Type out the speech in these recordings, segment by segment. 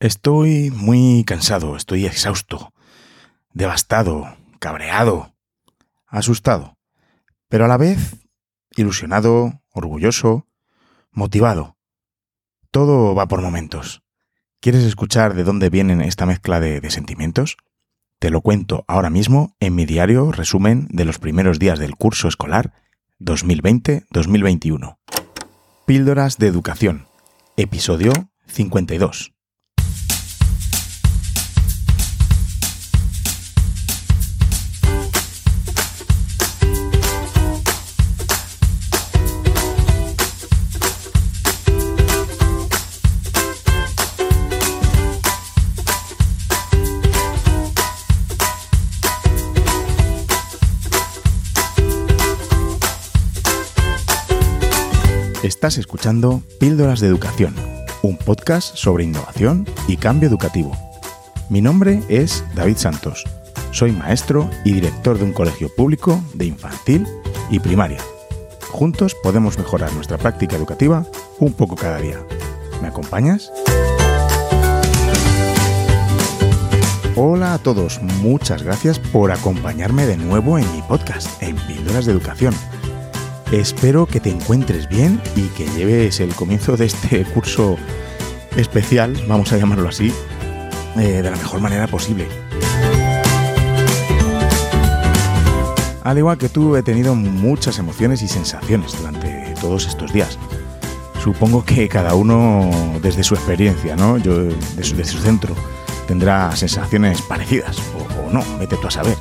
Estoy muy cansado, estoy exhausto, devastado, cabreado, asustado, pero a la vez ilusionado, orgulloso, motivado. Todo va por momentos. ¿Quieres escuchar de dónde vienen esta mezcla de, de sentimientos? Te lo cuento ahora mismo en mi diario resumen de los primeros días del curso escolar 2020-2021. Píldoras de Educación, episodio 52. Estás escuchando Píldoras de Educación, un podcast sobre innovación y cambio educativo. Mi nombre es David Santos. Soy maestro y director de un colegio público de infantil y primaria. Juntos podemos mejorar nuestra práctica educativa un poco cada día. ¿Me acompañas? Hola a todos, muchas gracias por acompañarme de nuevo en mi podcast, en Píldoras de Educación Espero que te encuentres bien y que lleves el comienzo de este curso especial, vamos a llamarlo así, eh, de la mejor manera posible. Al igual que tú, he tenido muchas emociones y sensaciones durante todos estos días. Supongo que cada uno, desde su experiencia, ¿no? Yo, desde su, centro, tendrá sensaciones parecidas, o, no, vete tú a saber.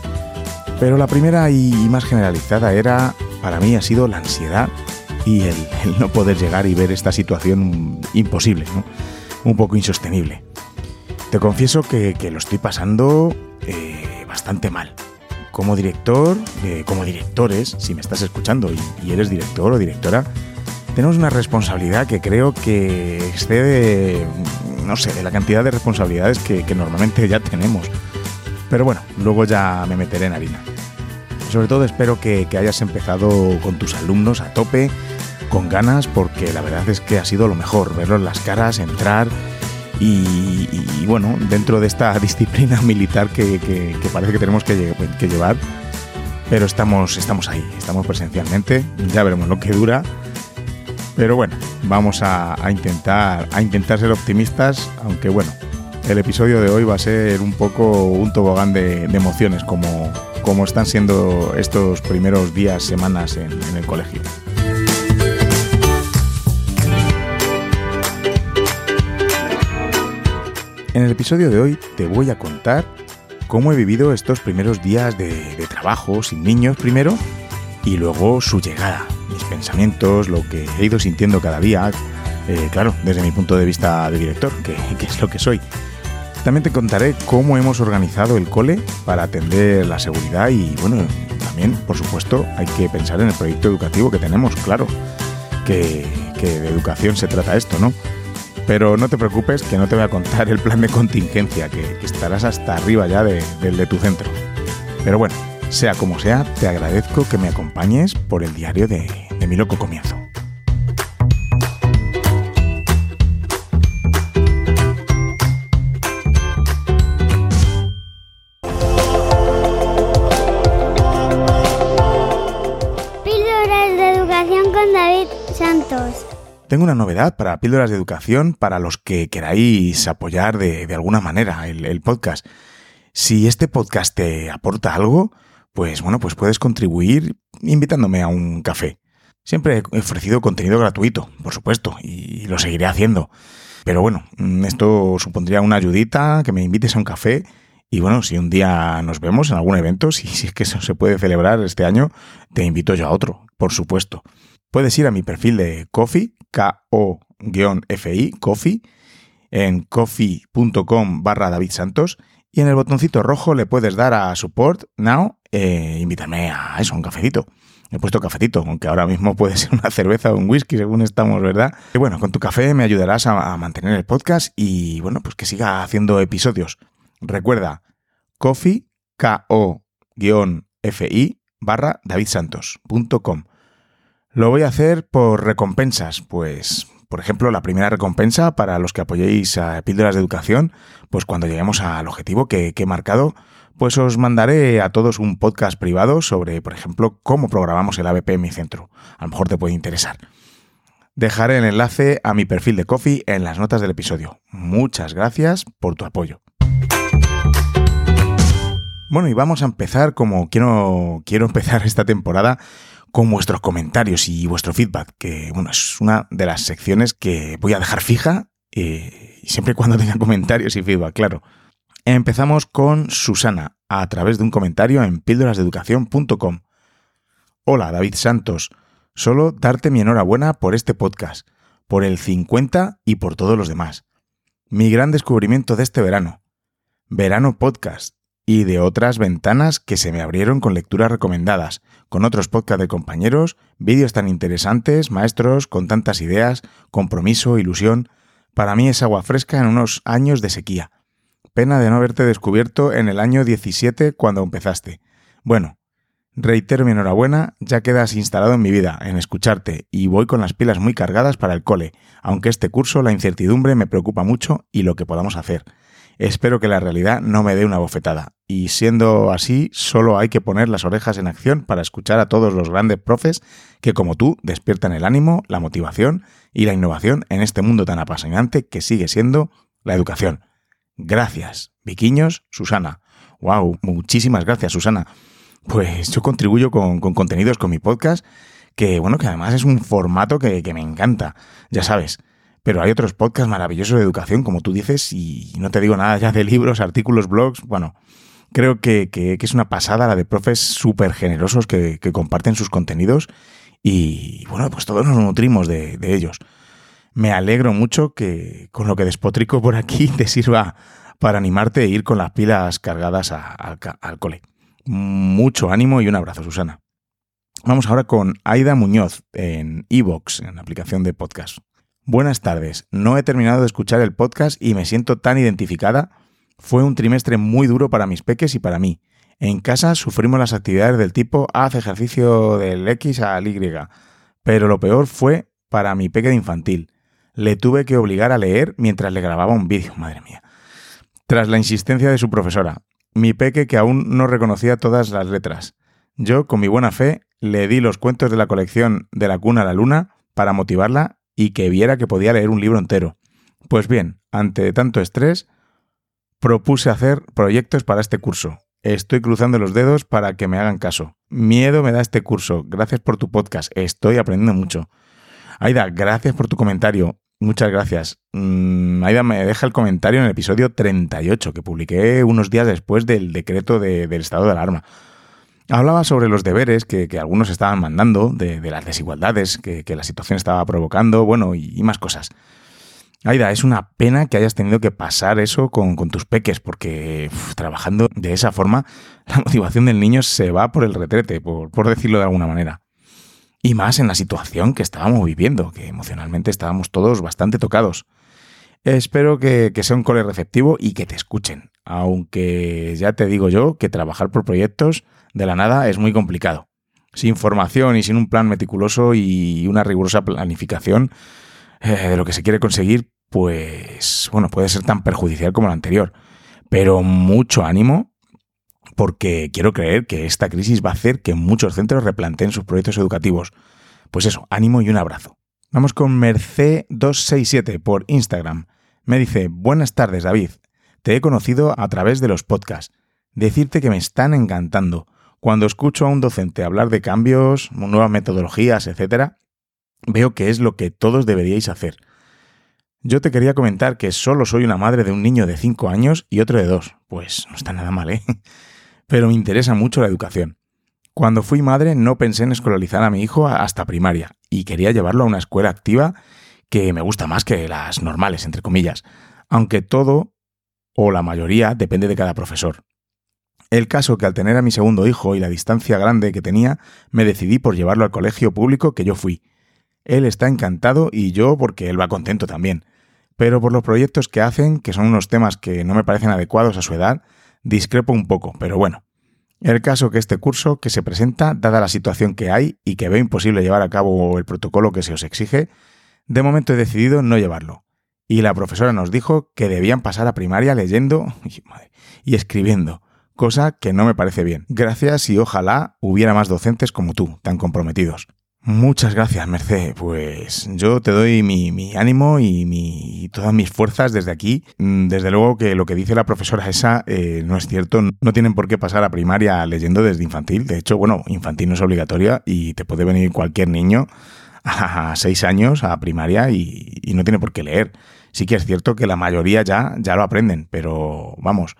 Pero la primera y más generalizada era para mí ha sido la ansiedad y el, no poder llegar y ver esta situación imposible, un poco insostenible. Te confieso que, lo estoy pasando eh, bastante mal. Como director, eh, como directores, si me estás escuchando y, eres director o directora, tenemos una responsabilidad que creo que excede, no sé, de la cantidad de responsabilidades que, normalmente ya tenemos. Pero bueno, luego ya me meteré en harina. Sobre todo espero que, hayas empezado con tus alumnos a tope, con ganas, porque la verdad es que ha sido lo mejor, verlos las caras, entrar y, bueno, dentro de esta disciplina militar que, parece que tenemos que, llevar, pero estamos, estamos ahí, estamos presencialmente, ya veremos lo que dura. Pero bueno, vamos a, intentar, a intentar ser optimistas, aunque bueno, el episodio de hoy va a ser un poco un tobogán de, de emociones, como, como están siendo estos primeros días, semanas en, el colegio. En el episodio de hoy te voy a contar cómo he vivido estos primeros días de, trabajo sin niños primero y luego su llegada, mis pensamientos, lo que he ido sintiendo cada día, eh, claro, desde mi punto de vista de director, que es lo que soy. También te contaré cómo hemos organizado el cole para atender la seguridad y, bueno, también, por supuesto, hay que pensar en el proyecto educativo que tenemos, claro, que, de educación se trata esto, ¿no? Pero no te preocupes que no te voy a contar el plan de contingencia, que, estarás hasta arriba ya del de tu centro. Pero bueno, sea como sea, te agradezco que me acompañes por el diario de, de mi loco comienzo. Tengo una novedad para Píldoras de Educación para los que queráis apoyar de, alguna manera el, podcast. Si este podcast te aporta algo, pues bueno, pues puedes contribuir invitándome a un café. Siempre he ofrecido contenido gratuito, por supuesto, y lo seguiré haciendo. Pero bueno, esto supondría una ayudita, que me invites a un café. Y bueno, si un día nos vemos en algún evento, si, si es que eso se puede celebrar este año, te invito yo a otro, por supuesto. Puedes ir a mi perfil de Coffee, K-O-F-I, Coffee, en coffee.com barra David Santos y en el botoncito rojo le puedes dar a Support Now e invitarme a eso, un cafecito. He puesto cafetito, aunque ahora mismo puede ser una cerveza o un whisky, según estamos, ¿verdad? Y bueno, con tu café me ayudarás a, mantener el podcast y bueno, pues que siga haciendo episodios. Recuerda, coffee, K-O-F-I barra davidsantos.com. Lo voy a hacer por recompensas, pues por ejemplo, la primera recompensa para los que apoyéis a Píldoras de Educación, pues cuando lleguemos al objetivo que, he marcado, pues os mandaré a todos un podcast privado sobre, por ejemplo, cómo programamos el ABP en mi centro. A lo mejor te puede interesar. Dejaré el enlace a mi perfil de Coffee en las notas del episodio. Muchas gracias por tu apoyo. Bueno, y vamos a empezar como quiero, quiero empezar esta temporada con vuestros comentarios y vuestro feedback, que bueno, es una de las secciones que voy a dejar fija eh, siempre y cuando tenga comentarios y feedback, claro. Empezamos con Susana a través de un comentario en píldorasdeeducación.com. Hola, David Santos. Solo darte mi enhorabuena por este podcast, por el 50 y por todos los demás. Mi gran descubrimiento de este verano. Verano Podcast y de otras ventanas que se me abrieron con lecturas recomendadas, con otros podcasts de compañeros, vídeos tan interesantes, maestros, con tantas ideas, compromiso, ilusión. Para mí es agua fresca en unos años de sequía. Pena de no haberte descubierto en el año 17 cuando empezaste. Bueno, reitero mi enhorabuena, ya quedas instalado en mi vida, en escucharte, y voy con las pilas muy cargadas para el cole, aunque este curso la incertidumbre me preocupa mucho y lo que podamos hacer. Espero que la realidad no me dé una bofetada. Y siendo así, solo hay que poner las orejas en acción para escuchar a todos los grandes profes que, como tú, despiertan el ánimo, la motivación y la innovación en este mundo tan apasionante que sigue siendo la educación. Gracias, Viquiños, Susana. ¡Wow! Muchísimas gracias, Susana. Pues yo contribuyo con, contenidos con mi podcast, que bueno, que además es un formato que, que me encanta. Ya sabes, pero hay otros podcasts maravillosos de educación, como tú dices, y no te digo nada ya de libros, artículos, blogs. Bueno, creo que, es una pasada la de profes súper generosos que, comparten sus contenidos y bueno, pues todos nos nutrimos de, ellos. Me alegro mucho que con lo que despotrico por aquí te sirva para animarte a ir con las pilas cargadas al cole. Mucho ánimo y un abrazo, Susana. Vamos ahora con Aida Muñoz en Evox, en aplicación de podcast. Buenas tardes, no he terminado de escuchar el podcast y me siento tan identificada. Fue un trimestre muy duro para mis peques y para mí. En casa sufrimos las actividades del tipo haz ejercicio del X al Y, pero lo peor fue para mi peque de infantil. Le tuve que obligar a leer mientras le grababa un vídeo, madre mía. Tras la insistencia de su profesora, mi peque que aún no reconocía todas las letras. Yo, con mi buena fe, le di los cuentos de la colección De la cuna a la luna para motivarla y que viera que podía leer un libro entero. Pues bien, ante tanto estrés, propuse hacer proyectos para este curso. Estoy cruzando los dedos para que me hagan caso. Miedo me da este curso. Gracias por tu podcast. Estoy aprendiendo mucho. Aida, gracias por tu comentario. Muchas gracias. Mm, Aida me deja el comentario en el episodio 38 que publiqué unos días después del decreto del estado de alarma. Hablaba sobre los deberes que, algunos estaban mandando, de, las desigualdades que, la situación estaba provocando, bueno, y, más cosas. Aida, es una pena que hayas tenido que pasar eso con, tus peques, porque trabajando de esa forma, la motivación del niño se va por el retrete, por, decirlo de alguna manera. Y más en la situación que estábamos viviendo, que emocionalmente estábamos todos bastante tocados. Espero que, que, sea un cole receptivo y que te escuchen, aunque ya te digo yo que trabajar por proyectos de la nada es muy complicado. Sin formación y sin un plan meticuloso y una rigurosa planificación eh, de lo que se quiere conseguir, pues bueno, puede ser tan perjudicial como la anterior. Pero mucho ánimo porque quiero creer que esta crisis va a hacer que muchos centros replanteen sus proyectos educativos. Pues eso, ánimo y un abrazo. Vamos con Merced267 por Instagram. Me dice, buenas tardes David, te he conocido a través de los podcasts. Decirte que me están encantando. Cuando escucho a un docente hablar de cambios, nuevas metodologías, etc., veo que es lo que todos deberíais hacer. Yo te quería comentar que solo soy una madre de un niño de 5 años y otro de 2. Pues no está nada mal, ¿eh? Pero me interesa mucho la educación. Cuando fui madre no pensé en escolarizar a mi hijo hasta primaria y quería llevarlo a una escuela activa que me gusta más que las normales, entre comillas, aunque todo o la mayoría depende de cada profesor. El caso que al tener a mi segundo hijo y la distancia grande que tenía, me decidí por llevarlo al colegio público que yo fui. Él está encantado y yo porque él va contento también. Pero por los proyectos que hacen, que son unos temas que no me parecen adecuados a su edad, discrepo un poco, pero bueno. El caso que este curso que se presenta, dada la situación que hay y que veo imposible llevar a cabo el protocolo que se os exige, De momento he decidido no llevarlo. Y la profesora nos dijo que debían pasar a primaria leyendo y escribiendo, cosa que no me parece bien. Gracias y ojalá hubiera más docentes como tú, tan comprometidos. Muchas gracias, Merced. Pues yo te doy mi, ánimo y, mi, todas mis fuerzas desde aquí. Mm, desde luego que lo que dice la profesora esa eh, no es cierto. No tienen por qué pasar a primaria leyendo desde infantil. De hecho, bueno, infantil no es obligatoria y te puede venir cualquier niño a seis años a primaria y, y, no tiene por qué leer. Sí que es cierto que la mayoría ya, ya lo aprenden, pero vamos,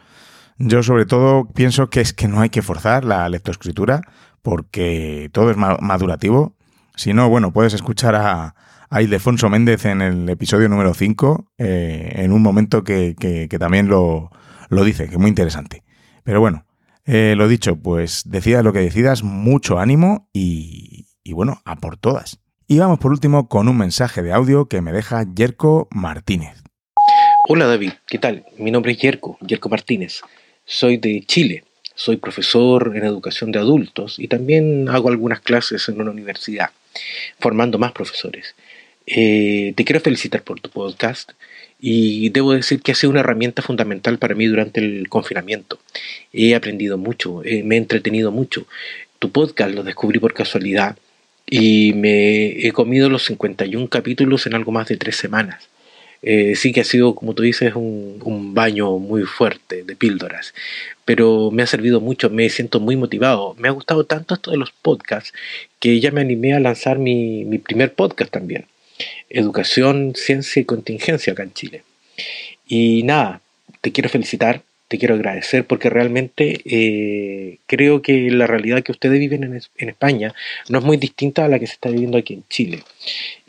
yo sobre todo pienso que es que no hay que forzar la lectoescritura porque todo es madurativo si no, bueno, puedes escuchar a, a Ildefonso Méndez en el episodio número 5, eh, en un momento que, también lo, dice, que es muy interesante. Pero bueno, eh, lo dicho, pues decidas lo que decidas, mucho ánimo y, y bueno, a por todas. Y vamos por último con un mensaje de audio que me deja Yerko Martínez. Hola David, ¿qué tal? Mi nombre es Yerko, Yerko Martínez. Soy de Chile. Soy profesor en educación de adultos y también hago algunas clases en una universidad formando más profesores. Eh, te quiero felicitar por tu podcast y debo decir que ha sido una herramienta fundamental para mí durante el confinamiento. He aprendido mucho, eh, me he entretenido mucho. Tu podcast lo descubrí por casualidad y me he comido los 51 capítulos en algo más de tres semanas. Eh, sí que ha sido, como tú dices, un, baño muy fuerte de píldoras, pero me ha servido mucho, me siento muy motivado. Me ha gustado tanto esto de los podcasts que ya me animé a lanzar mi, mi primer podcast también, Educación, Ciencia y Contingencia acá en Chile. Y nada, te quiero felicitar te quiero agradecer porque realmente eh, creo que la realidad que ustedes viven en, España no es muy distinta a la que se está viviendo aquí en Chile.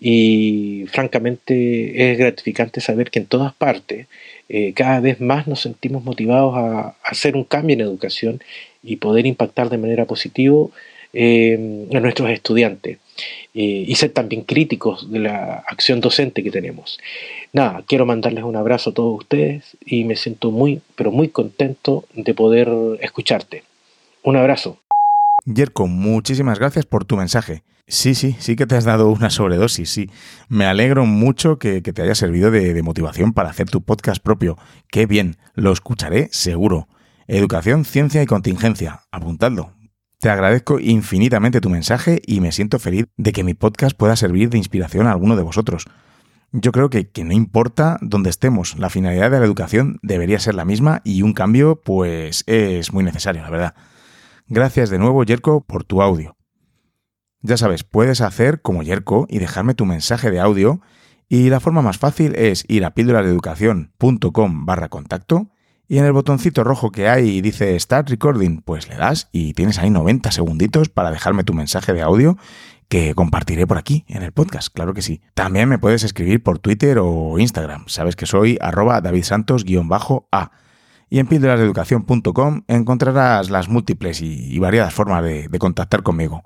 Y francamente es gratificante saber que en todas partes eh, cada vez más nos sentimos motivados a, hacer un cambio en educación y poder impactar de manera positiva eh, a nuestros estudiantes. Eh, y ser también críticos de la acción docente que tenemos. Nada, quiero mandarles un abrazo a todos ustedes y me siento muy, pero muy contento de poder escucharte. Un abrazo. Yerko, muchísimas gracias por tu mensaje. Sí, sí, sí que te has dado una sobredosis, sí. Me alegro mucho que, te haya servido de, de, motivación para hacer tu podcast propio. Qué bien, lo escucharé seguro. Educación, ciencia y contingencia. Apuntadlo. Te agradezco infinitamente tu mensaje y me siento feliz de que mi podcast pueda servir de inspiración a alguno de vosotros. Yo creo que, que, no importa dónde estemos, la finalidad de la educación debería ser la misma y un cambio pues es muy necesario, la verdad. Gracias de nuevo, Yerko, por tu audio. Ya sabes, puedes hacer como Yerko y dejarme tu mensaje de audio y la forma más fácil es ir a píldorasdeeducación.com barra contacto y en el botoncito rojo que hay y dice Start Recording, pues le das y tienes ahí 90 segunditos para dejarme tu mensaje de audio que compartiré por aquí en el podcast, claro que sí. También me puedes escribir por Twitter o Instagram, sabes que soy arroba davidsantos-a. Y en píldorasdeeducación.com encontrarás las múltiples y, variadas formas de contactar conmigo,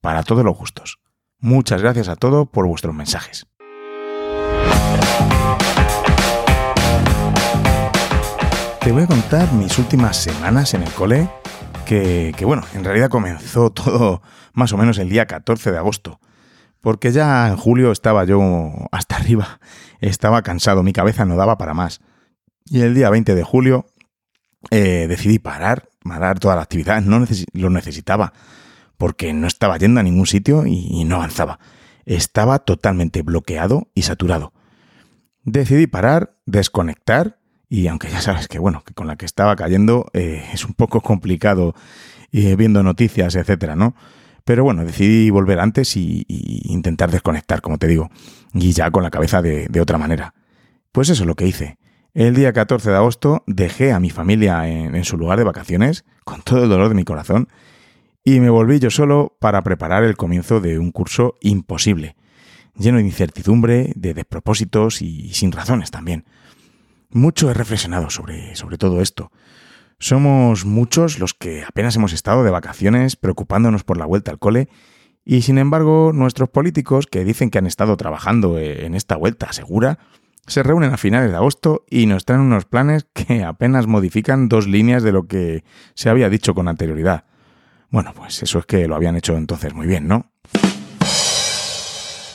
para todos los gustos. Muchas gracias a todos por vuestros mensajes. Te voy a contar mis últimas semanas en el cole, que, bueno, en realidad comenzó todo más o menos el día 14 de agosto, porque ya en julio estaba yo hasta arriba, estaba cansado, mi cabeza no daba para más. Y el día 20 de julio eh, decidí parar, parar toda la actividad, no lo necesitaba, porque no estaba yendo a ningún sitio y no avanzaba. Estaba totalmente bloqueado y saturado. Decidí parar, desconectar y aunque ya sabes que, bueno, que con la que estaba cayendo eh, es un poco complicado eh, viendo noticias, etcétera, ¿no? Pero bueno, decidí volver antes y, intentar desconectar, como te digo, y ya con la cabeza de, otra manera. Pues eso es lo que hice. El día 14 de agosto dejé a mi familia en su lugar de vacaciones, con todo el dolor de mi corazón, y me volví yo solo para preparar el comienzo de un curso imposible, lleno de incertidumbre, de despropósitos y sin razones también. Mucho he reflexionado sobre, sobre todo esto. Somos muchos los que apenas hemos estado de vacaciones preocupándonos por la vuelta al cole y sin embargo nuestros políticos que dicen que han estado trabajando en esta vuelta segura se reúnen a finales de agosto y nos traen unos planes que apenas modifican dos líneas de lo que se había dicho con anterioridad. Bueno, pues eso es que lo habían hecho entonces muy bien, ¿no?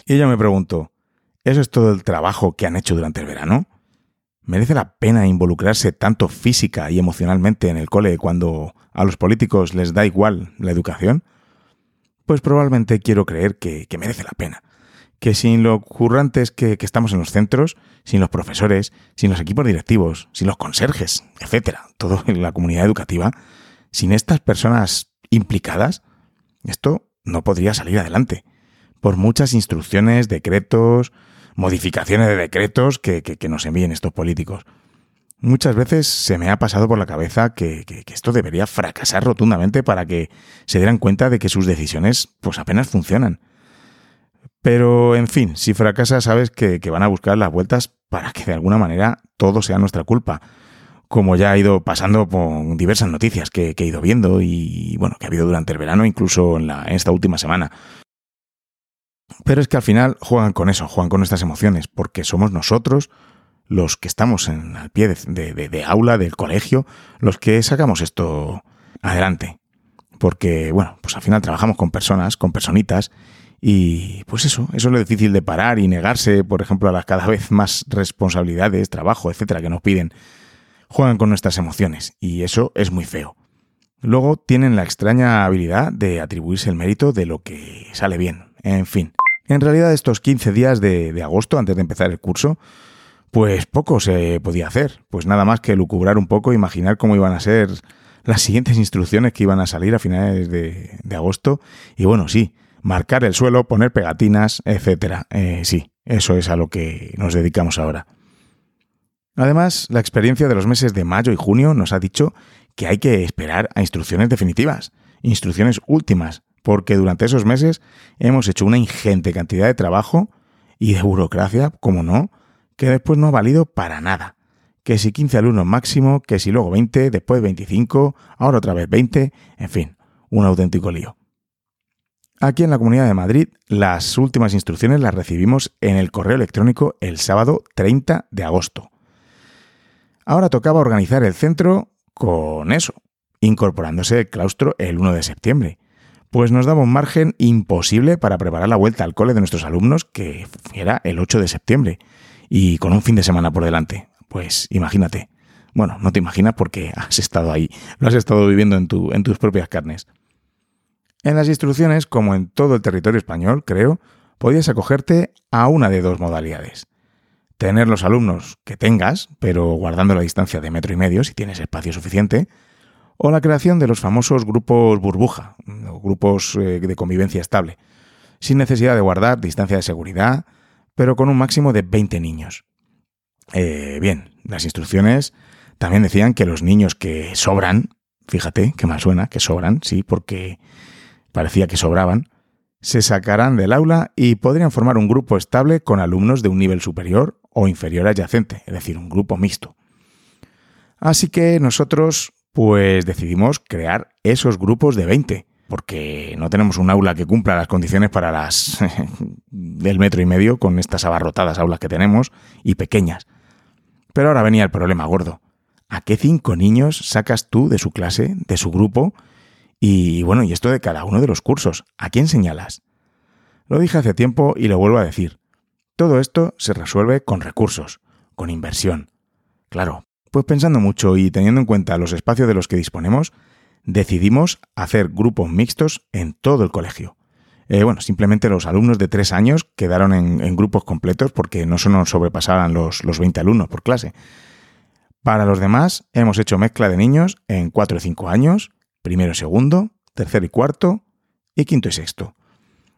Y yo me pregunto, ¿Eso es todo el trabajo que han hecho durante el verano? ¿Merece la pena involucrarse tanto física y emocionalmente en el cole cuando a los políticos les da igual la educación? Pues probablemente quiero creer que, merece la pena. Que sin lo currantes que, que, estamos en los centros, sin los profesores, sin los equipos directivos, sin los conserjes, etcétera, todo en la comunidad educativa, sin estas personas implicadas, esto no podría salir adelante. Por muchas instrucciones, decretos, modificaciones de decretos que, nos envíen estos políticos. Muchas veces se me ha pasado por la cabeza que, esto debería fracasar rotundamente para que se dieran cuenta de que sus decisiones pues apenas funcionan. Pero, en fin, si fracasa sabes que, van a buscar las vueltas para que de alguna manera todo sea nuestra culpa, como ya ha ido pasando con diversas noticias que, he ido viendo y, bueno, que ha habido durante el verano, incluso en, la, en esta última semana. Pero es que al final juegan con eso, juegan con nuestras emociones, porque somos nosotros los que estamos en, al pie de, aula, del colegio, los que sacamos esto adelante. Porque, bueno, pues al final trabajamos con personas, con personitas, y pues eso, eso es lo difícil de parar y negarse, por ejemplo, a las cada vez más responsabilidades, trabajo, etcétera, que nos piden. Juegan con nuestras emociones, y eso es muy feo. Luego tienen la extraña habilidad de atribuirse el mérito de lo que sale bien. En fin, en realidad estos 15 días de, agosto, antes de empezar el curso, pues poco se podía hacer, pues nada más que lucubrar un poco, imaginar cómo iban a ser las siguientes instrucciones que iban a salir a finales de, agosto. Y bueno, sí, marcar el suelo, poner pegatinas, etcétera. Eh, sí, eso es a lo que nos dedicamos ahora. Además, la experiencia de los meses de mayo y junio nos ha dicho que hay que esperar a instrucciones definitivas, instrucciones últimas, porque durante esos meses hemos hecho una ingente cantidad de trabajo y de burocracia, como no, que después no ha valido para nada. Que si 15 alumnos máximo, que si luego 20, después 25, ahora otra vez 20, en fin, un auténtico lío. Aquí en la Comunidad de Madrid, las últimas instrucciones las recibimos en el correo electrónico el sábado 30 de agosto. Ahora tocaba organizar el centro con eso, incorporándose el claustro el 1 de septiembre pues nos daba un margen imposible para preparar la vuelta al cole de nuestros alumnos, que era el 8 de septiembre, y con un fin de semana por delante. Pues imagínate. Bueno, no te imaginas porque has estado ahí, lo has estado viviendo en, tu, en tus propias carnes. En las instrucciones, como en todo el territorio español, creo, podías acogerte a una de dos modalidades. Tener los alumnos que tengas, pero guardando la distancia de metro y medio si tienes espacio suficiente, o la creación de los famosos grupos burbuja, o grupos eh, de convivencia estable, sin necesidad de guardar distancia de seguridad, pero con un máximo de 20 niños. Eh, bien, las instrucciones también decían que los niños que sobran, fíjate que mal suena, que sobran, sí, porque parecía que sobraban, se sacarán del aula y podrían formar un grupo estable con alumnos de un nivel superior o inferior adyacente, es decir, un grupo mixto. Así que nosotros pues decidimos crear esos grupos de 20, porque no tenemos un aula que cumpla las condiciones para las del metro y medio con estas abarrotadas aulas que tenemos y pequeñas. Pero ahora venía el problema gordo. ¿A qué cinco niños sacas tú de su clase, de su grupo? Y bueno, y esto de cada uno de los cursos, ¿a quién señalas? Lo dije hace tiempo y lo vuelvo a decir. Todo esto se resuelve con recursos, con inversión. Claro, pues pensando mucho y teniendo en cuenta los espacios de los que disponemos, decidimos hacer grupos mixtos en todo el colegio. Eh, bueno, simplemente los alumnos de tres años quedaron en, grupos completos porque no solo sobrepasaban los, los 20 alumnos por clase. Para los demás, hemos hecho mezcla de niños en 4 y 5 años, primero y segundo, tercero y cuarto, y quinto y sexto.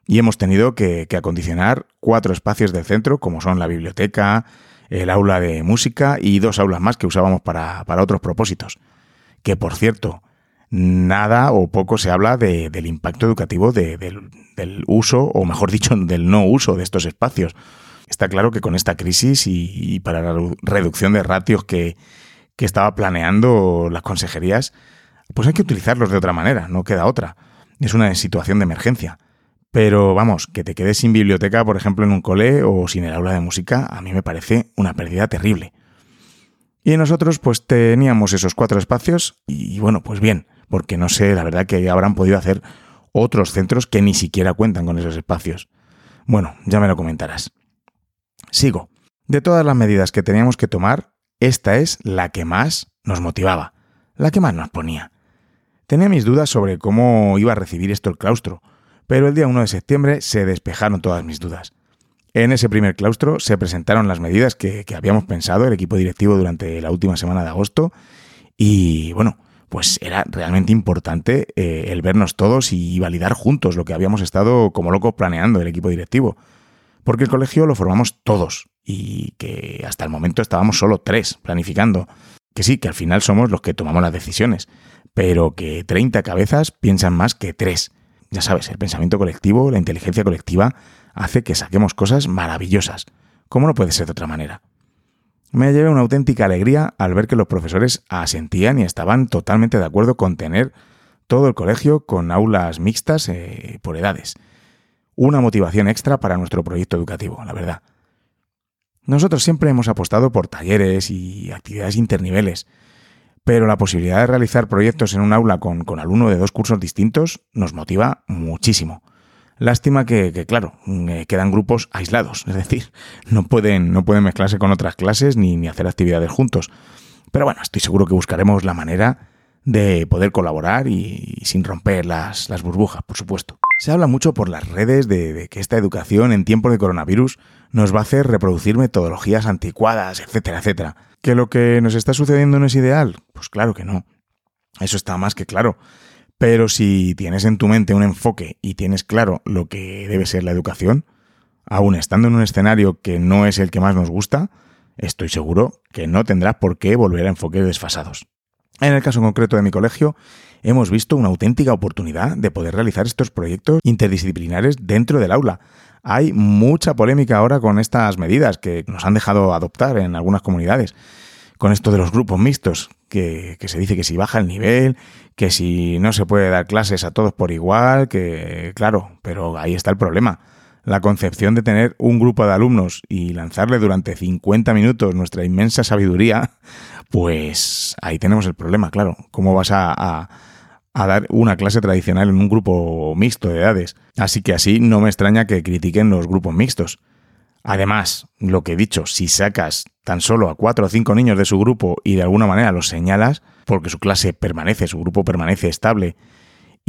Y hemos tenido que acondicionar cuatro espacios del centro, como son la biblioteca, el aula de música y dos aulas más que usábamos para, otros propósitos. Que por cierto, nada o poco se habla del impacto educativo del, uso, o mejor dicho, del no uso de estos espacios. Está claro que con esta crisis y, para la reducción de ratios que, que estaba planeando las consejerías, pues hay que utilizarlos de otra manera, no queda otra. Es una situación de emergencia. Pero vamos, que te quedes sin biblioteca, por ejemplo, en un cole o sin el aula de música, a mí me parece una pérdida terrible. Y nosotros pues teníamos esos cuatro espacios y bueno, pues bien, porque no sé, la verdad que habrán podido hacer otros centros que ni siquiera cuentan con esos espacios. Bueno, ya me lo comentarás. Sigo. De todas las medidas que teníamos que tomar, esta es la que más nos motivaba, la que más nos ponía. Tenía mis dudas sobre cómo iba a recibir esto el claustro, pero el día 1 de septiembre se despejaron todas mis dudas. En ese primer claustro se presentaron las medidas que, habíamos pensado el equipo directivo durante la última semana de agosto y bueno, pues era realmente importante eh, el vernos todos y validar juntos lo que habíamos estado como locos planeando el equipo directivo. Porque el colegio lo formamos todos y que hasta el momento estábamos solo tres planificando. Que sí, que al final somos los que tomamos las decisiones, pero que 30 cabezas piensan más que tres. Ya sabes, el pensamiento colectivo, la inteligencia colectiva, hace que saquemos cosas maravillosas. ¿Cómo no puede ser de otra manera? Me llevé una auténtica alegría al ver que los profesores asentían y estaban totalmente de acuerdo con tener todo el colegio con aulas mixtas eh, por edades. Una motivación extra para nuestro proyecto educativo, la verdad. Nosotros siempre hemos apostado por talleres y actividades interniveles, pero la posibilidad de realizar proyectos en un aula con, con alumno de dos cursos distintos nos motiva muchísimo. Lástima que, claro, eh, quedan grupos aislados, es decir, no pueden, no pueden mezclarse con otras clases ni, ni hacer actividades juntos. Pero bueno, estoy seguro que buscaremos la manera de poder colaborar y, sin romper las, las, burbujas, por supuesto. Se habla mucho por las redes de, de, que esta educación en tiempos de coronavirus nos va a hacer reproducir metodologías anticuadas, etcétera, etcétera. ¿Que lo que nos está sucediendo no es ideal? Pues claro que no. Eso está más que claro. Pero si tienes en tu mente un enfoque y tienes claro lo que debe ser la educación, aún estando en un escenario que no es el que más nos gusta, estoy seguro que no tendrás por qué volver a enfoques desfasados. En el caso concreto de mi colegio, hemos visto una auténtica oportunidad de poder realizar estos proyectos interdisciplinares dentro del aula. Hay mucha polémica ahora con estas medidas que nos han dejado adoptar en algunas comunidades con esto de los grupos mixtos, que, se dice que si baja el nivel, que si no se puede dar clases a todos por igual, que claro, pero ahí está el problema. La concepción de tener un grupo de alumnos y lanzarle durante 50 minutos nuestra inmensa sabiduría, pues ahí tenemos el problema, claro. ¿Cómo vas a, a, a dar una clase tradicional en un grupo mixto de edades? Así que así no me extraña que critiquen los grupos mixtos. Además, lo que he dicho, si sacas tan solo a cuatro o cinco niños de su grupo y de alguna manera los señalas, porque su clase permanece, su grupo permanece estable,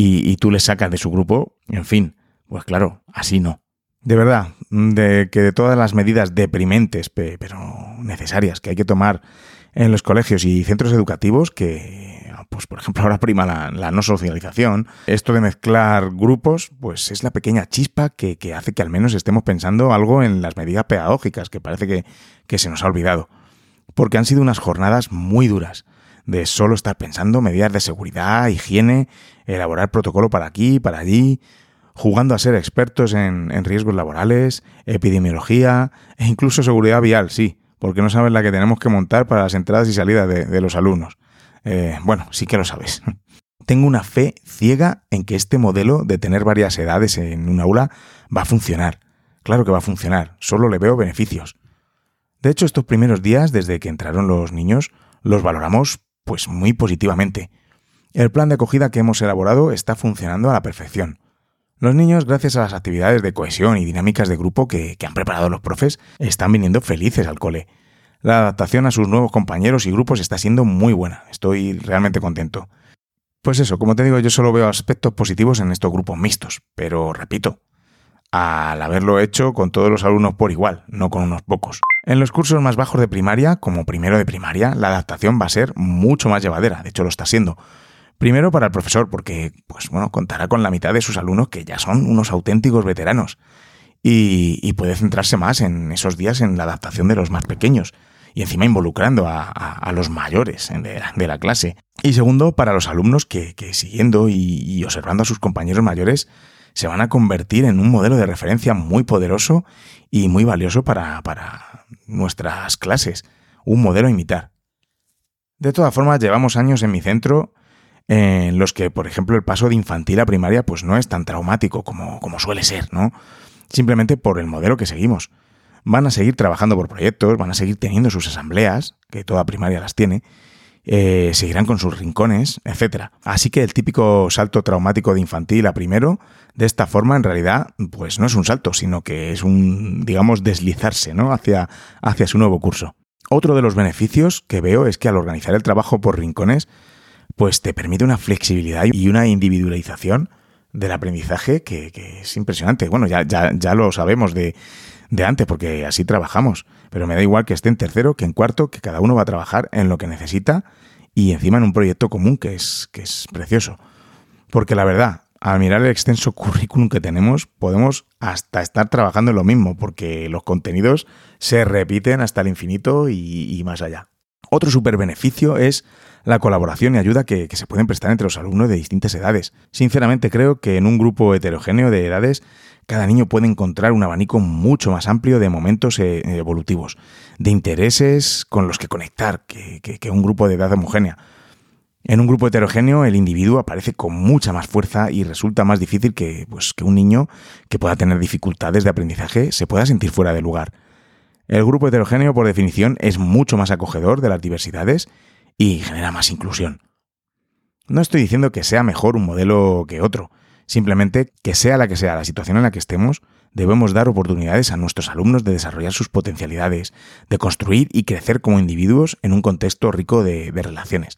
y, tú les sacas de su grupo, en fin, pues claro, así no. De verdad, de que de todas las medidas deprimentes, pero necesarias que hay que tomar en los colegios y centros educativos, que pues por ejemplo ahora prima la, no socialización, esto de mezclar grupos, pues es la pequeña chispa que, hace que al menos estemos pensando algo en las medidas pedagógicas, que parece que, se nos ha olvidado. Porque han sido unas jornadas muy duras, de solo estar pensando medidas de seguridad, higiene, elaborar protocolo para aquí, para allí, jugando a ser expertos en, riesgos laborales, epidemiología e incluso seguridad vial, sí, porque no saben la que tenemos que montar para las entradas y salidas de los alumnos. Eh, bueno, sí que lo sabes. Tengo una fe ciega en que este modelo de tener varias edades en un aula va a funcionar. Claro que va a funcionar, solo le veo beneficios. De hecho, estos primeros días, desde que entraron los niños, los valoramos pues muy positivamente. El plan de acogida que hemos elaborado está funcionando a la perfección. Los niños, gracias a las actividades de cohesión y dinámicas de grupo que, que han preparado los profes, están viniendo felices al cole la adaptación a sus nuevos compañeros y grupos está siendo muy buena. Estoy realmente contento. Pues eso, como te digo, yo solo veo aspectos positivos en estos grupos mixtos, pero repito, al haberlo hecho con todos los alumnos por igual, no con unos pocos. En los cursos más bajos de primaria, como primero de primaria, la adaptación va a ser mucho más llevadera, de hecho lo está siendo. Primero para el profesor, porque, pues bueno, contará con la mitad de sus alumnos que ya son unos auténticos veteranos. Y, puede centrarse más en esos días en la adaptación de los más pequeños, y encima involucrando a, los mayores de la, clase. Y segundo, para los alumnos que, siguiendo y, observando a sus compañeros mayores se van a convertir en un modelo de referencia muy poderoso y muy valioso para, para nuestras clases, un modelo a imitar. De todas formas, llevamos años en mi centro en los que, por ejemplo, el paso de infantil a primaria pues no es tan traumático como, como suele ser, ¿no? Simplemente por el modelo que seguimos van a seguir trabajando por proyectos, van a seguir teniendo sus asambleas, que toda primaria las tiene, eh, seguirán con sus rincones, etc. Así que el típico salto traumático de infantil a primero, de esta forma, en realidad, pues no es un salto, sino que es un, digamos, deslizarse, ¿no? Hacia, hacia su nuevo curso. Otro de los beneficios que veo es que al organizar el trabajo por rincones, pues te permite una flexibilidad y una individualización del aprendizaje que, es impresionante. Bueno, ya, ya, ya lo sabemos de, de antes, porque así trabajamos. Pero me da igual que esté en tercero que en cuarto, que cada uno va a trabajar en lo que necesita y encima en un proyecto común que es, que es precioso. Porque la verdad, al mirar el extenso currículum que tenemos, podemos hasta estar trabajando en lo mismo, porque los contenidos se repiten hasta el infinito y, más allá. Otro super beneficio es la colaboración y ayuda que, que, se pueden prestar entre los alumnos de distintas edades. Sinceramente creo que en un grupo heterogéneo de edades cada niño puede encontrar un abanico mucho más amplio de momentos eh, evolutivos, de intereses con los que conectar que, un grupo de edad homogénea. En un grupo heterogéneo el individuo aparece con mucha más fuerza y resulta más difícil que, pues, que un niño que pueda tener dificultades de aprendizaje se pueda sentir fuera de lugar. El grupo heterogéneo, por definición, es mucho más acogedor de las diversidades y genera más inclusión. No estoy diciendo que sea mejor un modelo que otro, Simplemente, que sea la que sea la situación en la que estemos, debemos dar oportunidades a nuestros alumnos de desarrollar sus potencialidades, de construir y crecer como individuos en un contexto rico de, relaciones.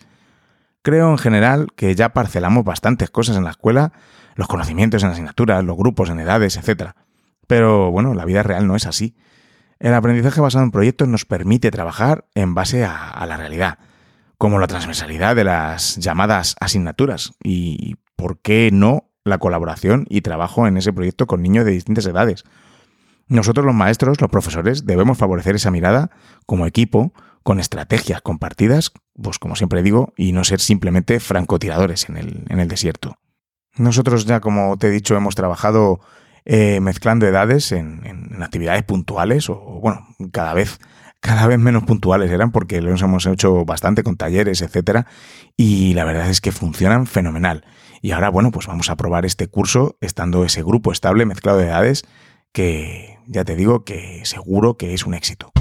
Creo en general que ya parcelamos bastantes cosas en la escuela, los conocimientos en asignaturas, los grupos en edades, etc. Pero bueno, la vida real no es así. El aprendizaje basado en proyectos nos permite trabajar en base a, a la realidad, como la transversalidad de las llamadas asignaturas y, ¿por qué no, la colaboración y trabajo en ese proyecto con niños de distintas edades. Nosotros los maestros, los profesores, debemos favorecer esa mirada como equipo, con estrategias compartidas, pues como siempre digo, y no ser simplemente francotiradores en el, en el desierto. Nosotros ya, como te he dicho, hemos trabajado eh, mezclando edades en, actividades puntuales, o bueno, cada vez, cada vez menos puntuales eran, porque los hemos hecho bastante con talleres, etcétera, y la verdad es que funcionan fenomenal. Y ahora, bueno, pues vamos a probar este curso estando ese grupo estable mezclado de edades que ya te digo que seguro que es un éxito.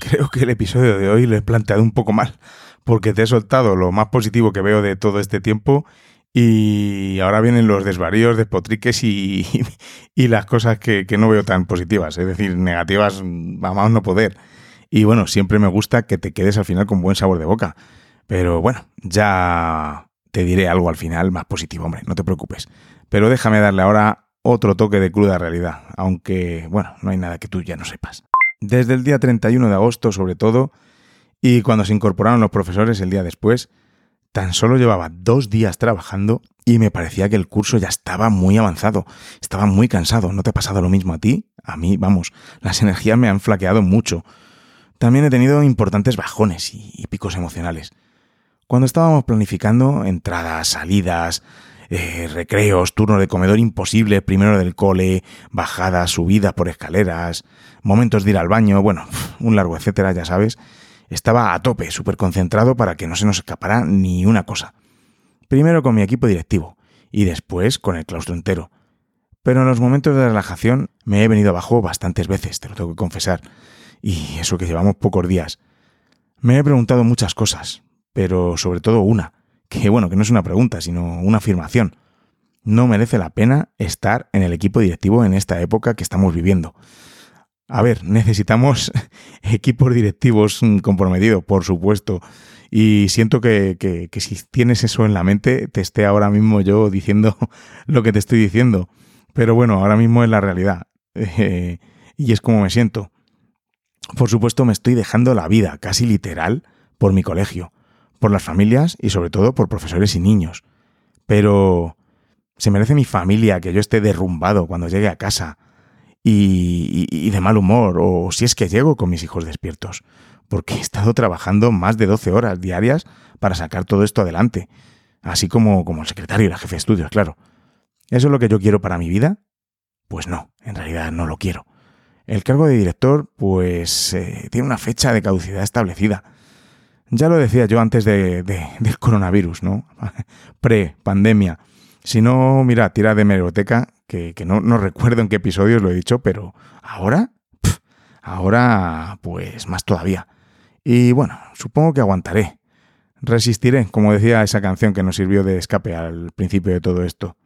Creo que el episodio de hoy lo he planteado un poco mal, porque te he soltado lo más positivo que veo de todo este tiempo y ahora vienen los desvaríos, despotriques y, y las cosas que, no veo tan positivas, es decir, negativas, vamos no poder. Y bueno, siempre me gusta que te quedes al final con buen sabor de boca. Pero bueno, ya te diré algo al final más positivo, hombre, no te preocupes. Pero déjame darle ahora otro toque de cruda realidad, aunque, bueno, no hay nada que tú ya no sepas. Desde el día 31 de agosto, sobre todo, y cuando se incorporaron los profesores el día después, tan solo llevaba dos días trabajando y me parecía que el curso ya estaba muy avanzado, estaba muy cansado. ¿No te ha pasado lo mismo a ti? A mí, vamos, las energías me han flaqueado mucho. También he tenido importantes bajones y picos emocionales. Cuando estábamos planificando entradas, salidas, eh, recreos, turno de comedor imposible, primero del cole, bajadas, subidas por escaleras, momentos de ir al baño, bueno, un largo etcétera, ya sabes, estaba a tope, súper concentrado para que no se nos escapara ni una cosa. Primero con mi equipo directivo y después con el claustro entero. Pero en los momentos de relajación me he venido abajo bastantes veces, te lo tengo que confesar, y eso que llevamos pocos días. Me he preguntado muchas cosas, pero sobre todo una, que bueno, que no es una pregunta, sino una afirmación. No merece la pena estar en el equipo directivo en esta época que estamos viviendo. A ver, necesitamos equipos directivos comprometidos, por supuesto. Y siento que, que, si tienes eso en la mente, te esté ahora mismo yo diciendo lo que te estoy diciendo. Pero bueno, ahora mismo es la realidad. y es como me siento. Por supuesto, me estoy dejando la vida, casi literal, por mi colegio por las familias y sobre todo por profesores y niños. Pero se merece mi familia que yo esté derrumbado cuando llegue a casa y, de mal humor, o si es que llego con mis hijos despiertos, porque he estado trabajando más de 12 horas diarias para sacar todo esto adelante, así como, como el secretario y la jefe de estudios, claro. ¿Eso es lo que yo quiero para mi vida? Pues no, en realidad no lo quiero. El cargo de director, pues, eh, tiene una fecha de caducidad establecida ya lo decía yo antes de, del coronavirus, ¿no? Pre-pandemia. Si no, mira, tira de meroteca, que, no, no, recuerdo en qué episodios lo he dicho, pero ahora, ahora, pues más todavía. Y bueno, supongo que aguantaré. Resistiré, como decía esa canción que nos sirvió de escape al principio de todo esto.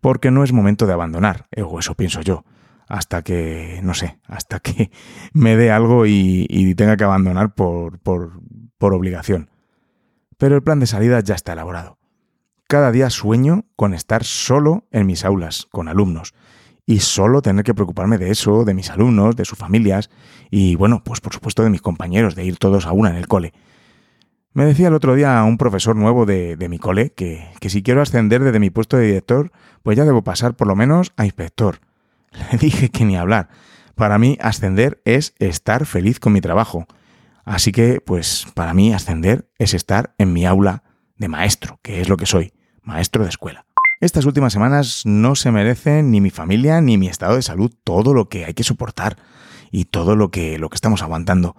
Porque no es momento de abandonar, o eso pienso yo, hasta que, no sé, hasta que me dé algo y, tenga que abandonar por, por, por obligación. Pero el plan de salida ya está elaborado. Cada día sueño con estar solo en mis aulas, con alumnos, y solo tener que preocuparme de eso, de mis alumnos, de sus familias y, bueno, pues por supuesto de mis compañeros, de ir todos a una en el cole. Me decía el otro día un profesor nuevo de, mi cole que, que, si quiero ascender desde mi puesto de director, pues ya debo pasar por lo menos a inspector. Le dije que ni hablar. Para mí ascender es estar feliz con mi trabajo. Así que, pues para mí ascender es estar en mi aula de maestro, que es lo que soy, maestro de escuela. Estas últimas semanas no se merecen ni mi familia ni mi estado de salud todo lo que hay que soportar y todo lo que, lo que estamos aguantando.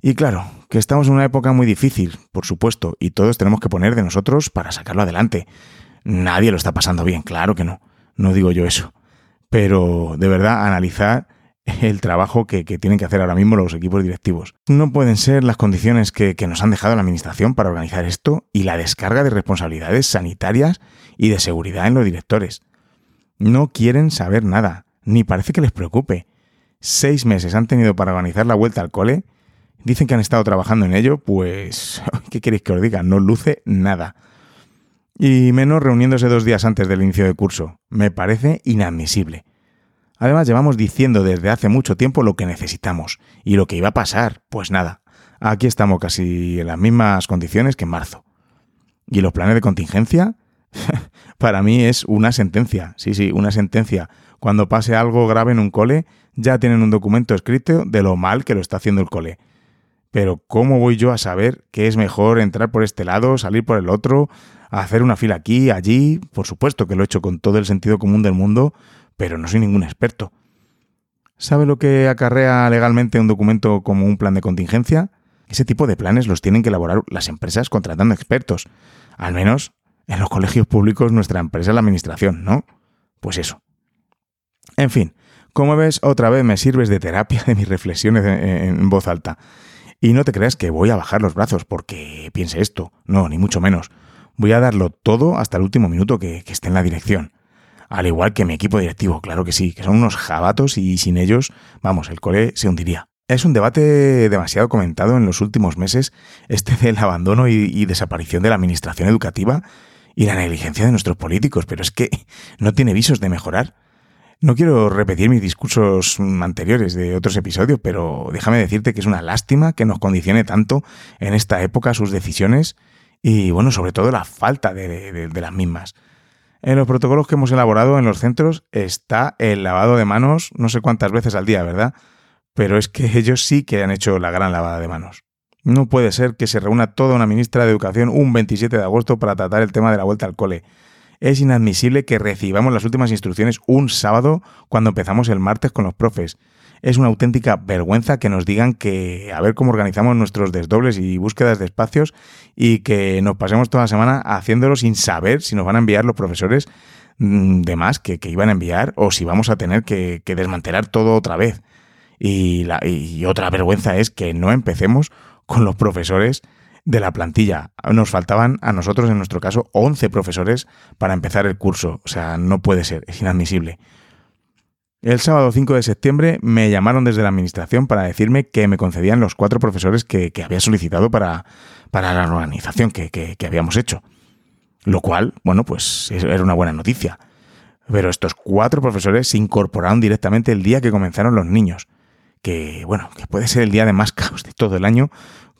Y claro, que estamos en una época muy difícil, por supuesto, y todos tenemos que poner de nosotros para sacarlo adelante. Nadie lo está pasando bien, claro que no, no digo yo eso. Pero de verdad, analizar el trabajo que, tienen que hacer ahora mismo los equipos directivos. No pueden ser las condiciones que, nos han dejado la Administración para organizar esto y la descarga de responsabilidades sanitarias y de seguridad en los directores. No quieren saber nada, ni parece que les preocupe. Seis meses han tenido para organizar la vuelta al cole. Dicen que han estado trabajando en ello, pues, ¿qué queréis que os diga? No luce nada. Y menos reuniéndose dos días antes del inicio del curso. Me parece inadmisible. Además, llevamos diciendo desde hace mucho tiempo lo que necesitamos y lo que iba a pasar. Pues nada, aquí estamos casi en las mismas condiciones que en marzo. ¿Y los planes de contingencia? Para mí es una sentencia, sí, sí, una sentencia. Cuando pase algo grave en un cole, ya tienen un documento escrito de lo mal que lo está haciendo el cole. Pero ¿cómo voy yo a saber que es mejor entrar por este lado, salir por el otro, hacer una fila aquí, allí? Por supuesto que lo he hecho con todo el sentido común del mundo, pero no soy ningún experto. ¿Sabe lo que acarrea legalmente un documento como un plan de contingencia? Ese tipo de planes los tienen que elaborar las empresas contratando expertos. Al menos en los colegios públicos nuestra empresa es la administración, ¿no? Pues eso. En fin, como ves, otra vez me sirves de terapia de mis reflexiones en, voz alta. Y no te creas que voy a bajar los brazos porque piense esto. No, ni mucho menos. Voy a darlo todo hasta el último minuto que esté en la dirección al igual que mi equipo directivo, claro que sí, que son unos jabatos y sin ellos, vamos, el cole se hundiría. Es un debate demasiado comentado en los últimos meses, este del abandono y, desaparición de la administración educativa y la negligencia de nuestros políticos, pero es que no tiene visos de mejorar. No quiero repetir mis discursos anteriores de otros episodios, pero déjame decirte que es una lástima que nos condicione tanto en esta época sus decisiones y, bueno, sobre todo la falta de las mismas. En los protocolos que hemos elaborado en los centros está el lavado de manos no sé cuántas veces al día, ¿verdad? Pero es que ellos sí que han hecho la gran lavada de manos. No puede ser que se reúna toda una ministra de Educación un 27 de agosto para tratar el tema de la vuelta al cole. Es inadmisible que recibamos las últimas instrucciones un sábado cuando empezamos el martes con los profes es una auténtica vergüenza que nos digan que a ver cómo organizamos nuestros desdobles y búsquedas de espacios y que nos pasemos toda la semana haciéndolo sin saber si nos van a enviar los profesores mm, de más que, iban a enviar o si vamos a tener que, desmantelar todo otra vez. Y, la, y otra vergüenza es que no empecemos con los profesores de la plantilla. Nos faltaban a nosotros, en nuestro caso, 11 profesores para empezar el curso. O sea, no puede ser, es inadmisible. El sábado 5 de septiembre me llamaron desde la administración para decirme que me concedían los cuatro profesores que, había solicitado para, para la organización que, que, habíamos hecho. Lo cual, bueno, pues era una buena noticia. Pero estos cuatro profesores se incorporaron directamente el día que comenzaron los niños. Que, bueno, que puede ser el día de más caos de todo el año,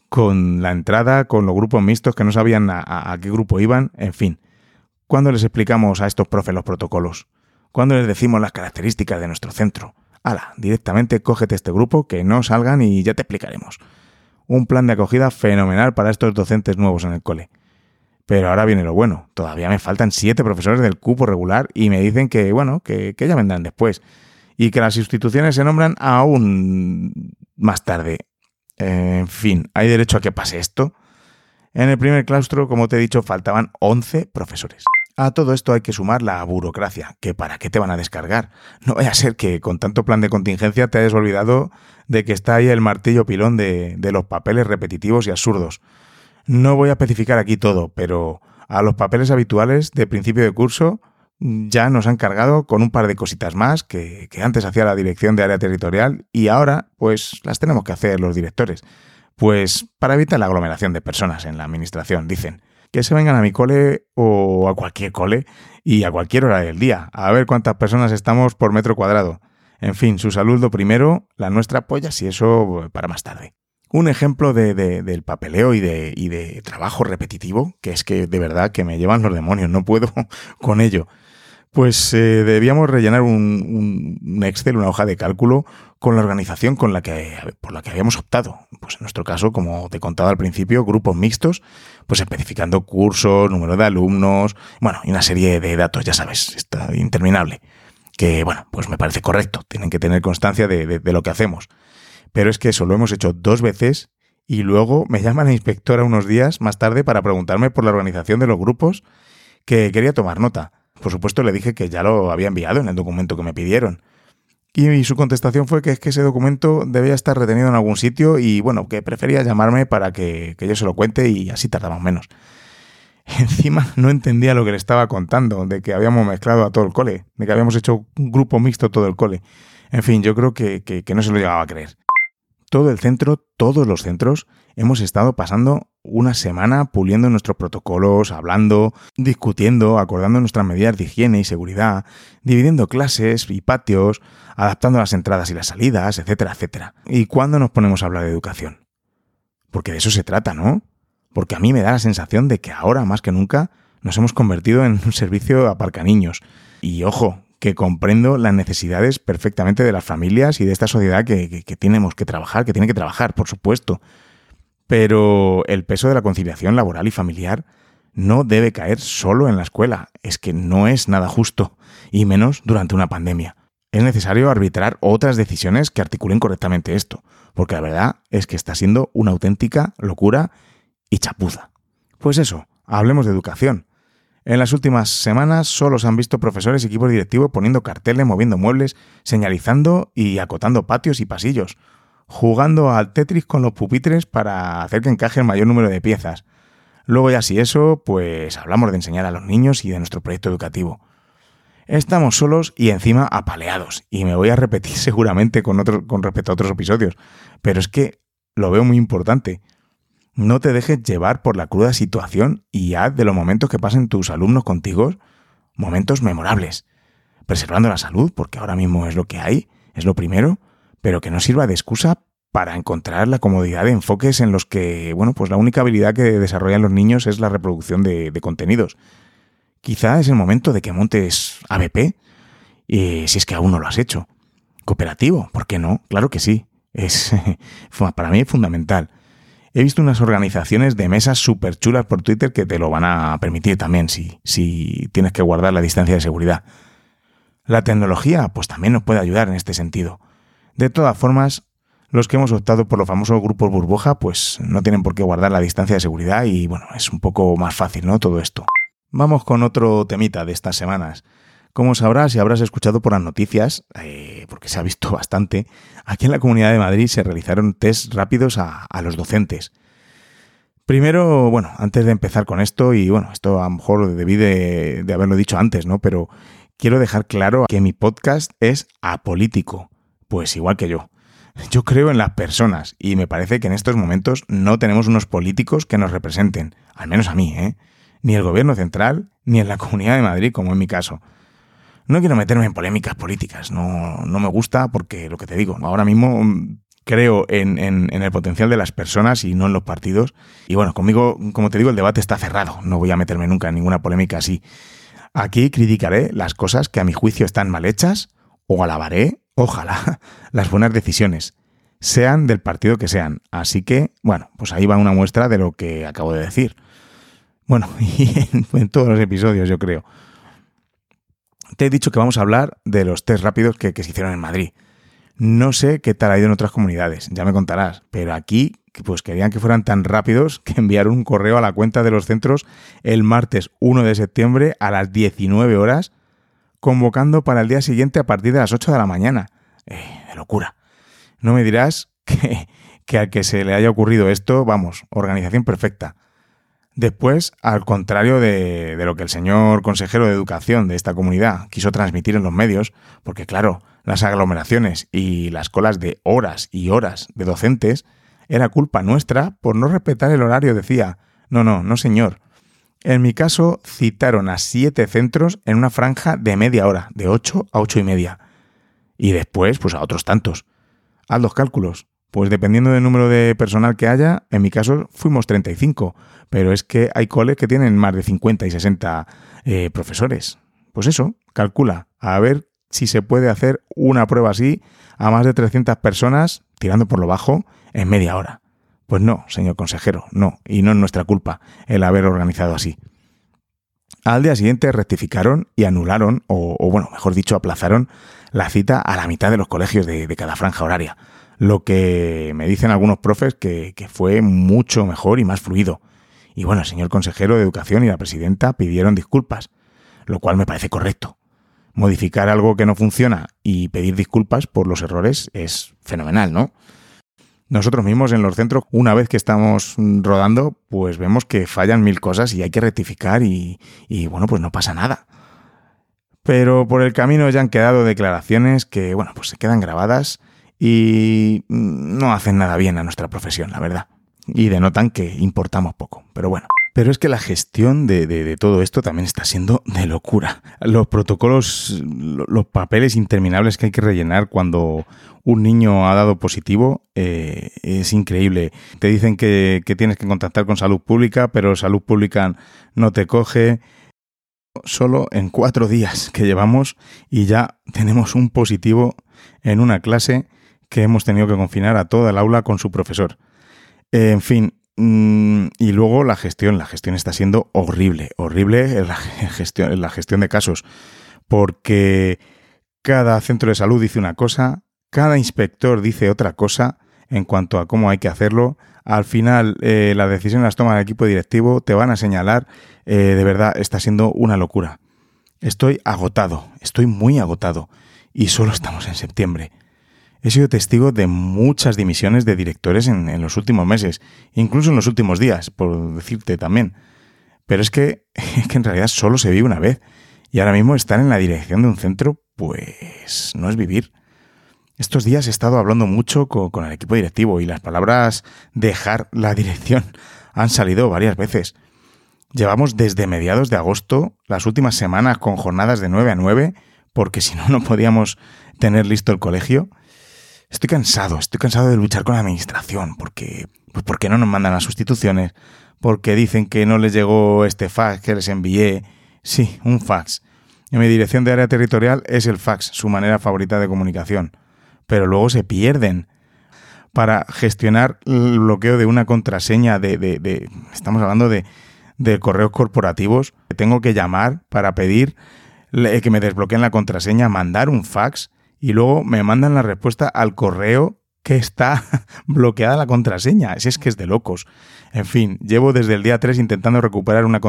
con la entrada, con los grupos mixtos que no sabían a, a qué grupo iban, en fin. ¿Cuándo les explicamos a estos profes los protocolos? Cuando les decimos las características de nuestro centro. Hala, directamente cógete este grupo, que no salgan y ya te explicaremos. Un plan de acogida fenomenal para estos docentes nuevos en el cole. Pero ahora viene lo bueno. Todavía me faltan siete profesores del cupo regular y me dicen que, bueno, que, ya vendrán después. Y que las instituciones se nombran aún más tarde. En fin, ¿hay derecho a que pase esto? En el primer claustro, como te he dicho, faltaban 11 profesores. A todo esto hay que sumar la burocracia, que para qué te van a descargar. No vaya a ser que con tanto plan de contingencia te hayas olvidado de que está ahí el martillo pilón de, los papeles repetitivos y absurdos. No voy a especificar aquí todo, pero a los papeles habituales de principio de curso ya nos han cargado con un par de cositas más que, que, antes hacía la dirección de área territorial y ahora pues las tenemos que hacer los directores. Pues para evitar la aglomeración de personas en la administración, dicen que se vengan a mi cole o a cualquier cole y a cualquier hora del día, a ver cuántas personas estamos por metro cuadrado. En fin, su salud lo primero, la nuestra polla si eso para más tarde. Un ejemplo de, de, del papeleo y de, y de trabajo repetitivo, que es que de verdad que me llevan los demonios, no puedo con ello. Pues eh, debíamos rellenar un, un, Excel, una hoja de cálculo, con la organización con la que, por la que habíamos optado. Pues en nuestro caso, como te contaba al principio, grupos mixtos, pues especificando cursos, número de alumnos, bueno, y una serie de datos, ya sabes, está interminable. Que, bueno, pues me parece correcto, tienen que tener constancia de, lo que hacemos. Pero es que eso lo hemos hecho dos veces y luego me llama la inspectora unos días más tarde para preguntarme por la organización de los grupos que quería tomar nota. Por supuesto, le dije que ya lo había enviado en el documento que me pidieron. Y, su contestación fue que es que ese documento debía estar retenido en algún sitio y bueno, que prefería llamarme para que, que yo se lo cuente y así tardamos menos. Encima no entendía lo que le estaba contando, de que habíamos mezclado a todo el cole, de que habíamos hecho un grupo mixto todo el cole. En fin, yo creo que, que, que no se lo llegaba a creer. Todo el centro, todos los centros, hemos estado pasando una semana puliendo nuestros protocolos, hablando, discutiendo, acordando nuestras medidas de higiene y seguridad, dividiendo clases y patios, adaptando las entradas y las salidas, etcétera, etcétera. ¿Y cuándo nos ponemos a hablar de educación? Porque de eso se trata, ¿no? Porque a mí me da la sensación de que ahora, más que nunca, nos hemos convertido en un servicio aparcaniños. Y ojo, que comprendo las necesidades perfectamente de las familias y de esta sociedad que, que, tenemos que trabajar, que tiene que trabajar, por supuesto. Pero el peso de la conciliación laboral y familiar no debe caer solo en la escuela. Es que no es nada justo, y menos durante una pandemia. Es necesario arbitrar otras decisiones que articulen correctamente esto, porque la verdad es que está siendo una auténtica locura y chapuza. Pues eso, hablemos de educación. En las últimas semanas solo se han visto profesores y equipos directivos poniendo carteles, moviendo muebles, señalizando y acotando patios y pasillos, jugando al Tetris con los pupitres para hacer que encaje el mayor número de piezas. Luego ya si eso, pues hablamos de enseñar a los niños y de nuestro proyecto educativo. Estamos solos y encima apaleados, y me voy a repetir seguramente con, con respecto a otros episodios, pero es que lo veo muy importante. No te dejes llevar por la cruda situación y haz de los momentos que pasen tus alumnos contigo momentos memorables, preservando la salud, porque ahora mismo es lo que hay, es lo primero, pero que no sirva de excusa para encontrar la comodidad de enfoques en los que, bueno, pues la única habilidad que desarrollan los niños es la reproducción de, contenidos. Quizá es el momento de que montes ABP, y si es que aún no lo has hecho. Cooperativo, ¿por qué no? Claro que sí. Es, para mí es fundamental. He visto unas organizaciones de mesas súper chulas por Twitter que te lo van a permitir también si, si tienes que guardar la distancia de seguridad. La tecnología, pues también nos puede ayudar en este sentido. De todas formas, los que hemos optado por los famosos grupos burbuja, pues no tienen por qué guardar la distancia de seguridad y bueno, es un poco más fácil, ¿no? Todo esto. Vamos con otro temita de estas semanas. Como sabrás y habrás escuchado por las noticias, eh, porque se ha visto bastante, aquí en la Comunidad de Madrid se realizaron test rápidos a, los docentes. Primero, bueno, antes de empezar con esto, y bueno, esto a lo mejor debí de, de haberlo dicho antes, ¿no? Pero quiero dejar claro que mi podcast es apolítico pues igual que yo. Yo creo en las personas y me parece que en estos momentos no tenemos unos políticos que nos representen, al menos a mí, ¿eh? Ni el gobierno central, ni en la Comunidad de Madrid, como en mi caso. No quiero meterme en polémicas políticas, no, no me gusta porque, lo que te digo, ahora mismo mm, creo en, el potencial de las personas y no en los partidos. Y bueno, conmigo, como te digo, el debate está cerrado, no voy a meterme nunca en ninguna polémica así. Aquí criticaré las cosas que a mi juicio están mal hechas o alabaré ojalá, las buenas decisiones, sean del partido que sean. Así que, bueno, pues ahí va una muestra de lo que acabo de decir. Bueno, y en, en todos los episodios, yo creo. Te he dicho que vamos a hablar de los test rápidos que, se hicieron en Madrid. No sé qué tal ha ido en otras comunidades, ya me contarás, pero aquí pues querían que fueran tan rápidos que enviaron un correo a la cuenta de los centros el martes 1 de septiembre a las 19 horas, convocando para el día siguiente a partir de las 8 de la mañana. Eh, de locura. No me dirás que, que al que se le haya ocurrido esto, vamos, organización perfecta. Después, al contrario de, lo que el señor consejero de educación de esta comunidad quiso transmitir en los medios, porque claro, las aglomeraciones y las colas de horas y horas de docentes era culpa nuestra por no respetar el horario, decía. No, no, no señor. En mi caso, citaron a siete centros en una franja de media hora, de ocho a ocho y media. Y después, pues a otros tantos. Haz los cálculos. Pues dependiendo del número de personal que haya, en mi caso fuimos 35, pero es que hay coles que tienen más de 50 y 60 eh, profesores. Pues eso, calcula, a ver si se puede hacer una prueba así a más de 300 personas, tirando por lo bajo, en media hora. Pues no, señor consejero, no, y no es nuestra culpa el haber organizado así. Al día siguiente rectificaron y anularon, o, bueno, mejor dicho, aplazaron la cita a la mitad de los colegios de cada franja horaria lo que me dicen algunos profes que, fue mucho mejor y más fluido. Y bueno, el señor consejero de Educación y la presidenta pidieron disculpas, lo cual me parece correcto. Modificar algo que no funciona y pedir disculpas por los errores es fenomenal, ¿no? Nosotros mismos en los centros, una vez que estamos rodando, pues vemos que fallan mil cosas y hay que rectificar y, y bueno, pues no pasa nada. Pero por el camino ya han quedado declaraciones que, bueno, pues se quedan grabadas y no hacen nada bien a nuestra profesión, la verdad. Y denotan que importamos poco, pero bueno. Pero es que la gestión de, todo esto también está siendo de locura. Los protocolos, los papeles interminables que hay que rellenar cuando un niño ha dado positivo eh, es increíble. Te dicen que tienes que contactar con salud pública, pero salud pública no te coge solo en cuatro días que llevamos y ya tenemos un positivo en una clase que hemos tenido que confinar a toda el aula con su profesor. Eh, en fin, mmm, y luego la gestión. La gestión está siendo horrible, horrible la gestión, la gestión de casos, porque cada centro de salud dice una cosa, cada inspector dice otra cosa en cuanto a cómo hay que hacerlo. Al final, eh, la decisión las toma el equipo directivo, te van a señalar. Eh, de verdad, está siendo una locura. Estoy agotado, estoy muy agotado. Y solo estamos en septiembre. He sido testigo de muchas dimisiones de directores en, los últimos meses, incluso en los últimos días, por decirte también. Pero es que, es que en realidad solo se vive una vez. Y ahora mismo estar en la dirección de un centro, pues no es vivir. Estos días he estado hablando mucho con, con el equipo directivo y las palabras dejar la dirección han salido varias veces. Llevamos desde mediados de agosto, las últimas semanas con jornadas de 9 a 9, porque si no, no podíamos tener listo el colegio. Estoy cansado, estoy cansado de luchar con la administración, porque, pues porque no nos mandan las sustituciones, porque dicen que no les llegó este fax que les envié. Sí, un fax. En mi dirección de área territorial es el fax, su manera favorita de comunicación. Pero luego se pierden. Para gestionar el bloqueo de una contraseña de... de, de estamos hablando de, de correos corporativos. Tengo que llamar para pedir que me desbloqueen la contraseña, mandar un fax y luego me mandan la respuesta al correo que está bloqueada la contraseña. Si es que es de locos. En fin, llevo desde el día 3 intentando recuperar una,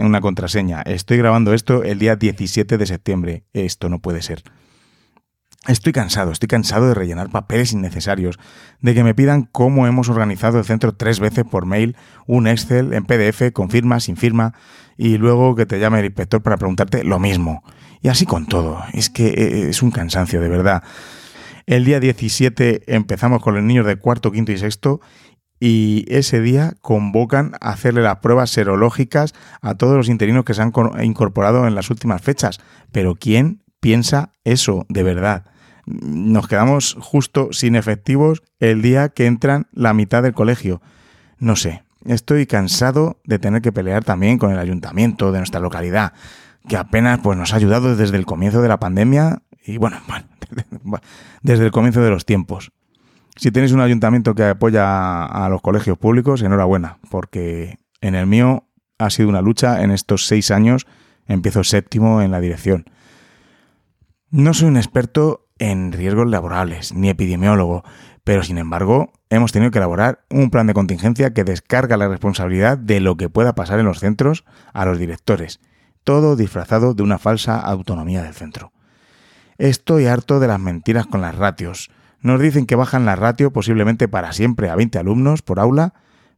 una contraseña. Estoy grabando esto el día 17 de septiembre. Esto no puede ser. Estoy cansado, estoy cansado de rellenar papeles innecesarios, de que me pidan cómo hemos organizado el centro tres veces por mail, un Excel en PDF con firma, sin firma, y luego que te llame el inspector para preguntarte lo mismo. Y así con todo. Es que eh, es un cansancio, de verdad. El día 17 empezamos con los niños de cuarto, quinto y sexto y ese día convocan a hacerle las pruebas serológicas a todos los interinos que se han incorporado en las últimas fechas. Pero ¿quién piensa eso de verdad? Nos quedamos justo sin efectivos el día que entran la mitad del colegio. No sé, estoy cansado de tener que pelear también con el ayuntamiento de nuestra localidad que apenas pues, nos ha ayudado desde el comienzo de la pandemia y bueno, bueno, desde el comienzo de los tiempos. Si tenéis un ayuntamiento que apoya a los colegios públicos, enhorabuena, porque en el mío ha sido una lucha en estos seis años, empiezo séptimo en la dirección. No soy un experto en riesgos laborales, ni epidemiólogo, Pero sin embargo, hemos tenido que elaborar un plan de contingencia que descarga la responsabilidad de lo que pueda pasar en los centros a los directores, todo disfrazado de una falsa autonomía del centro. Estoy harto de las mentiras con las ratios. Nos dicen que bajan la ratio posiblemente para siempre a 20 alumnos por aula,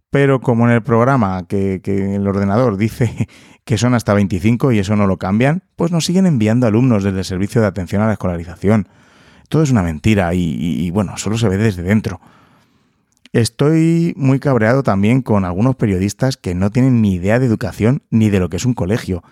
pero como en el programa que, el ordenador dice que son hasta 25 y eso no lo cambian, pues nos siguen enviando alumnos desde el servicio de atención a la escolarización. Todo es una mentira y, y bueno, solo se ve desde dentro. Estoy muy cabreado también con algunos periodistas que no tienen ni idea de educación ni de lo que es un colegio,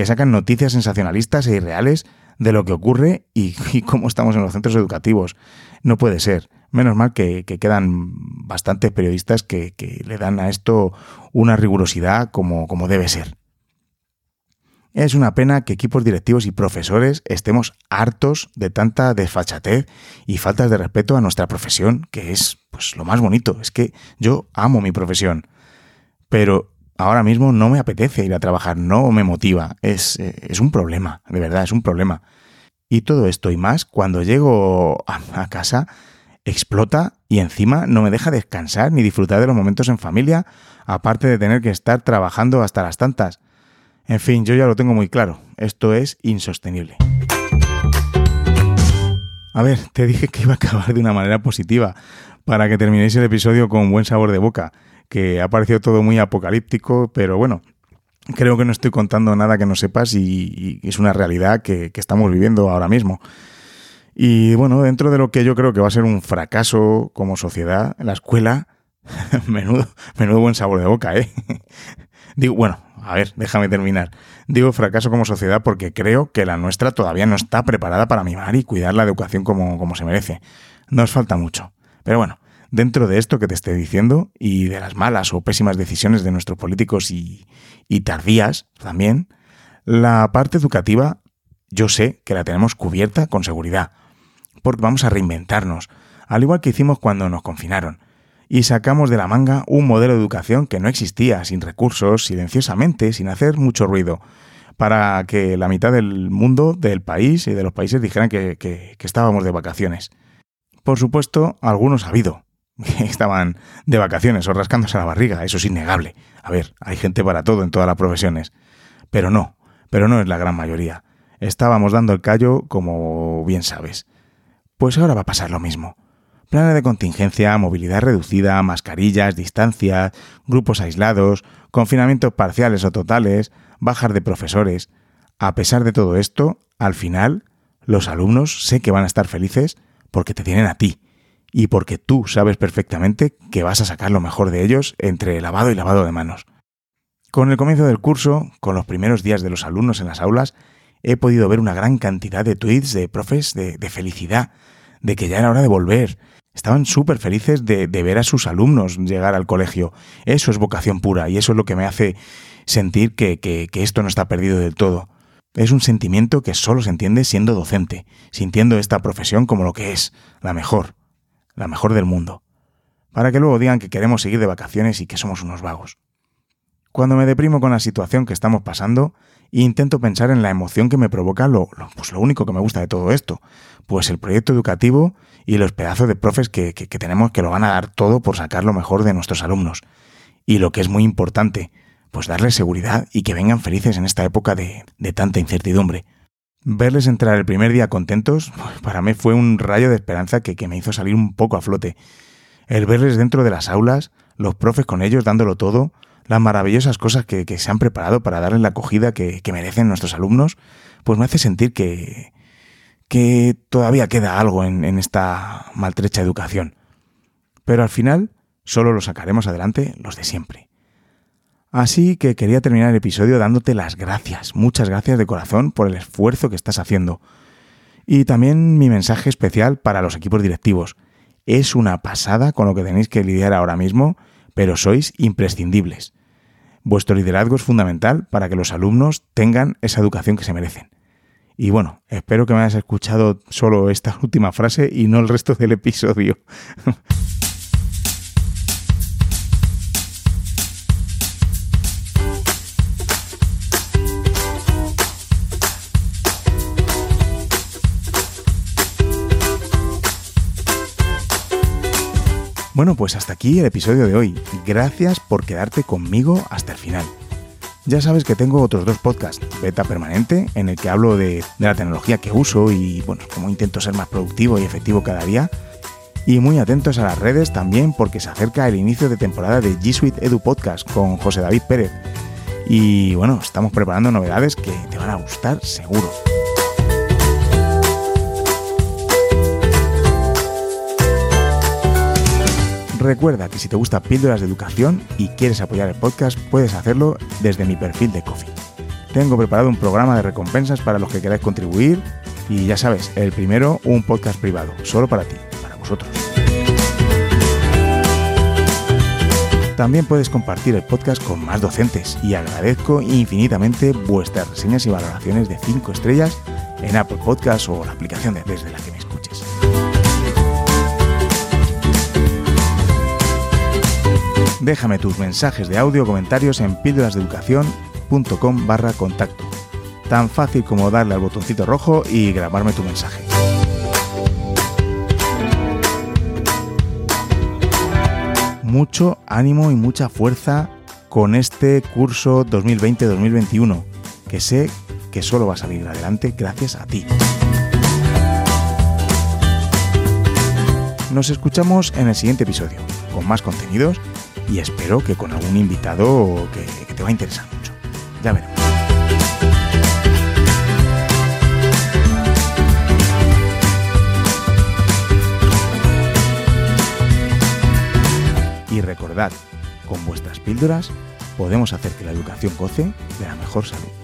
que sacan noticias sensacionalistas e irreales de lo que ocurre y, cómo estamos en los centros educativos. No puede ser. Menos mal que, quedan bastantes periodistas que, le dan a esto una rigurosidad como, como debe ser. Es una pena que equipos directivos y profesores estemos hartos de tanta desfachatez y faltas de respeto a nuestra profesión, que es pues lo más bonito. Es que yo amo mi profesión. Pero ahora mismo no me apetece ir a trabajar, no me motiva. Es, eh, es un problema, de verdad, es un problema. Y todo esto y más, cuando llego a, casa, explota y encima no me deja descansar ni disfrutar de los momentos en familia, aparte de tener que estar trabajando hasta las tantas. En fin, yo ya lo tengo muy claro, esto es insostenible. A ver, te dije que iba a acabar de una manera positiva, para que terminéis el episodio con buen sabor de boca que ha parecido todo muy apocalíptico, pero bueno, creo que no estoy contando nada que no sepas y, es una realidad que, estamos viviendo ahora mismo. Y bueno, dentro de lo que yo creo que va a ser un fracaso como sociedad, la escuela, menudo, menudo buen sabor de boca, ¿eh? Digo, bueno, a ver, déjame terminar. Digo fracaso como sociedad porque creo que la nuestra todavía no está preparada para mimar y cuidar la educación como, como se merece. Nos falta mucho. Pero bueno, dentro de esto que te estoy diciendo y de las malas o pésimas decisiones de nuestros políticos y, tardías también, la parte educativa yo sé que la tenemos cubierta con seguridad, porque vamos a reinventarnos, al igual que hicimos cuando nos confinaron, y sacamos de la manga un modelo de educación que no existía, sin recursos, silenciosamente, sin hacer mucho ruido, para que la mitad del mundo, del país y de los países dijeran que, estábamos de vacaciones. Por supuesto, algunos ha habido, estaban de vacaciones o rascándose la barriga, eso es innegable. A ver, hay gente para todo en todas las profesiones. Pero no, pero no es la gran mayoría. Estábamos dando el callo, como bien sabes. Pues ahora va a pasar lo mismo. Planes de contingencia, movilidad reducida, mascarillas, distancias, grupos aislados, confinamientos parciales o totales, bajas de profesores. A pesar de todo esto, al final, los alumnos sé que van a estar felices porque te tienen a ti y porque tú sabes perfectamente que vas a sacar lo mejor de ellos entre lavado y lavado de manos. Con el comienzo del curso, con los primeros días de los alumnos en las aulas, he podido ver una gran cantidad de tweets de profes de, felicidad, de que ya era hora de volver. Estaban súper felices de, ver a sus alumnos llegar al colegio. Eso es vocación pura y eso es lo que me hace sentir que, que esto no está perdido del todo. Es un sentimiento que solo se entiende siendo docente, sintiendo esta profesión como lo que es, la mejor la mejor del mundo, para que luego digan que queremos seguir de vacaciones y que somos unos vagos. Cuando me deprimo con la situación que estamos pasando, intento pensar en la emoción que me provoca lo, pues lo único que me gusta de todo esto, pues el proyecto educativo y los pedazos de profes que, tenemos que lo van a dar todo por sacar lo mejor de nuestros alumnos. Y lo que es muy importante, pues darles seguridad y que vengan felices en esta época de tanta incertidumbre. Verles entrar el primer día contentos, para mí fue un rayo de esperanza que, me hizo salir un poco a flote. El verles dentro de las aulas, los profes con ellos dándolo todo, las maravillosas cosas que, se han preparado para darles la acogida que, merecen nuestros alumnos, pues me hace sentir que, que todavía queda algo en, en esta maltrecha educación. Pero al final solo lo sacaremos adelante los de siempre. Así que quería terminar el episodio dándote las gracias, muchas gracias de corazón por el esfuerzo que estás haciendo. Y también mi mensaje especial para los equipos directivos. Es una pasada con lo que tenéis que lidiar ahora mismo, pero sois imprescindibles. Vuestro liderazgo es fundamental para que los alumnos tengan esa educación que se merecen. Y bueno, espero que me hayas escuchado solo esta última frase y no el resto del episodio. Bueno, pues hasta aquí el episodio de hoy. Gracias por quedarte conmigo hasta el final. Ya sabes que tengo otros dos podcasts, Beta Permanente, en el que hablo de, la tecnología que uso y bueno, cómo intento ser más productivo y efectivo cada día. Y muy atentos a las redes también porque se acerca el inicio de temporada de G Suite Edu Podcast con José David Pérez. Y bueno, estamos preparando novedades que te van a gustar seguro. Recuerda que si te gusta Píldoras de Educación y quieres apoyar el podcast, puedes hacerlo desde mi perfil de Coffee. Tengo preparado un programa de recompensas para los que queráis contribuir y ya sabes, el primero un podcast privado, solo para ti, para vosotros. También puedes compartir el podcast con más docentes y agradezco infinitamente vuestras reseñas y valoraciones de 5 estrellas en Apple Podcasts o la aplicación desde la que me Déjame tus mensajes de audio o comentarios en píldorasdeeducación.com barra contacto. Tan fácil como darle al botoncito rojo y grabarme tu mensaje. Mucho ánimo y mucha fuerza con este curso 2020-2021, que sé que solo va a salir adelante gracias a ti. Nos escuchamos en el siguiente episodio, con más contenidos y espero que con algún invitado que, te va a interesar mucho. Ya veremos. Y recordad, con vuestras píldoras podemos hacer que la educación goce de la mejor salud.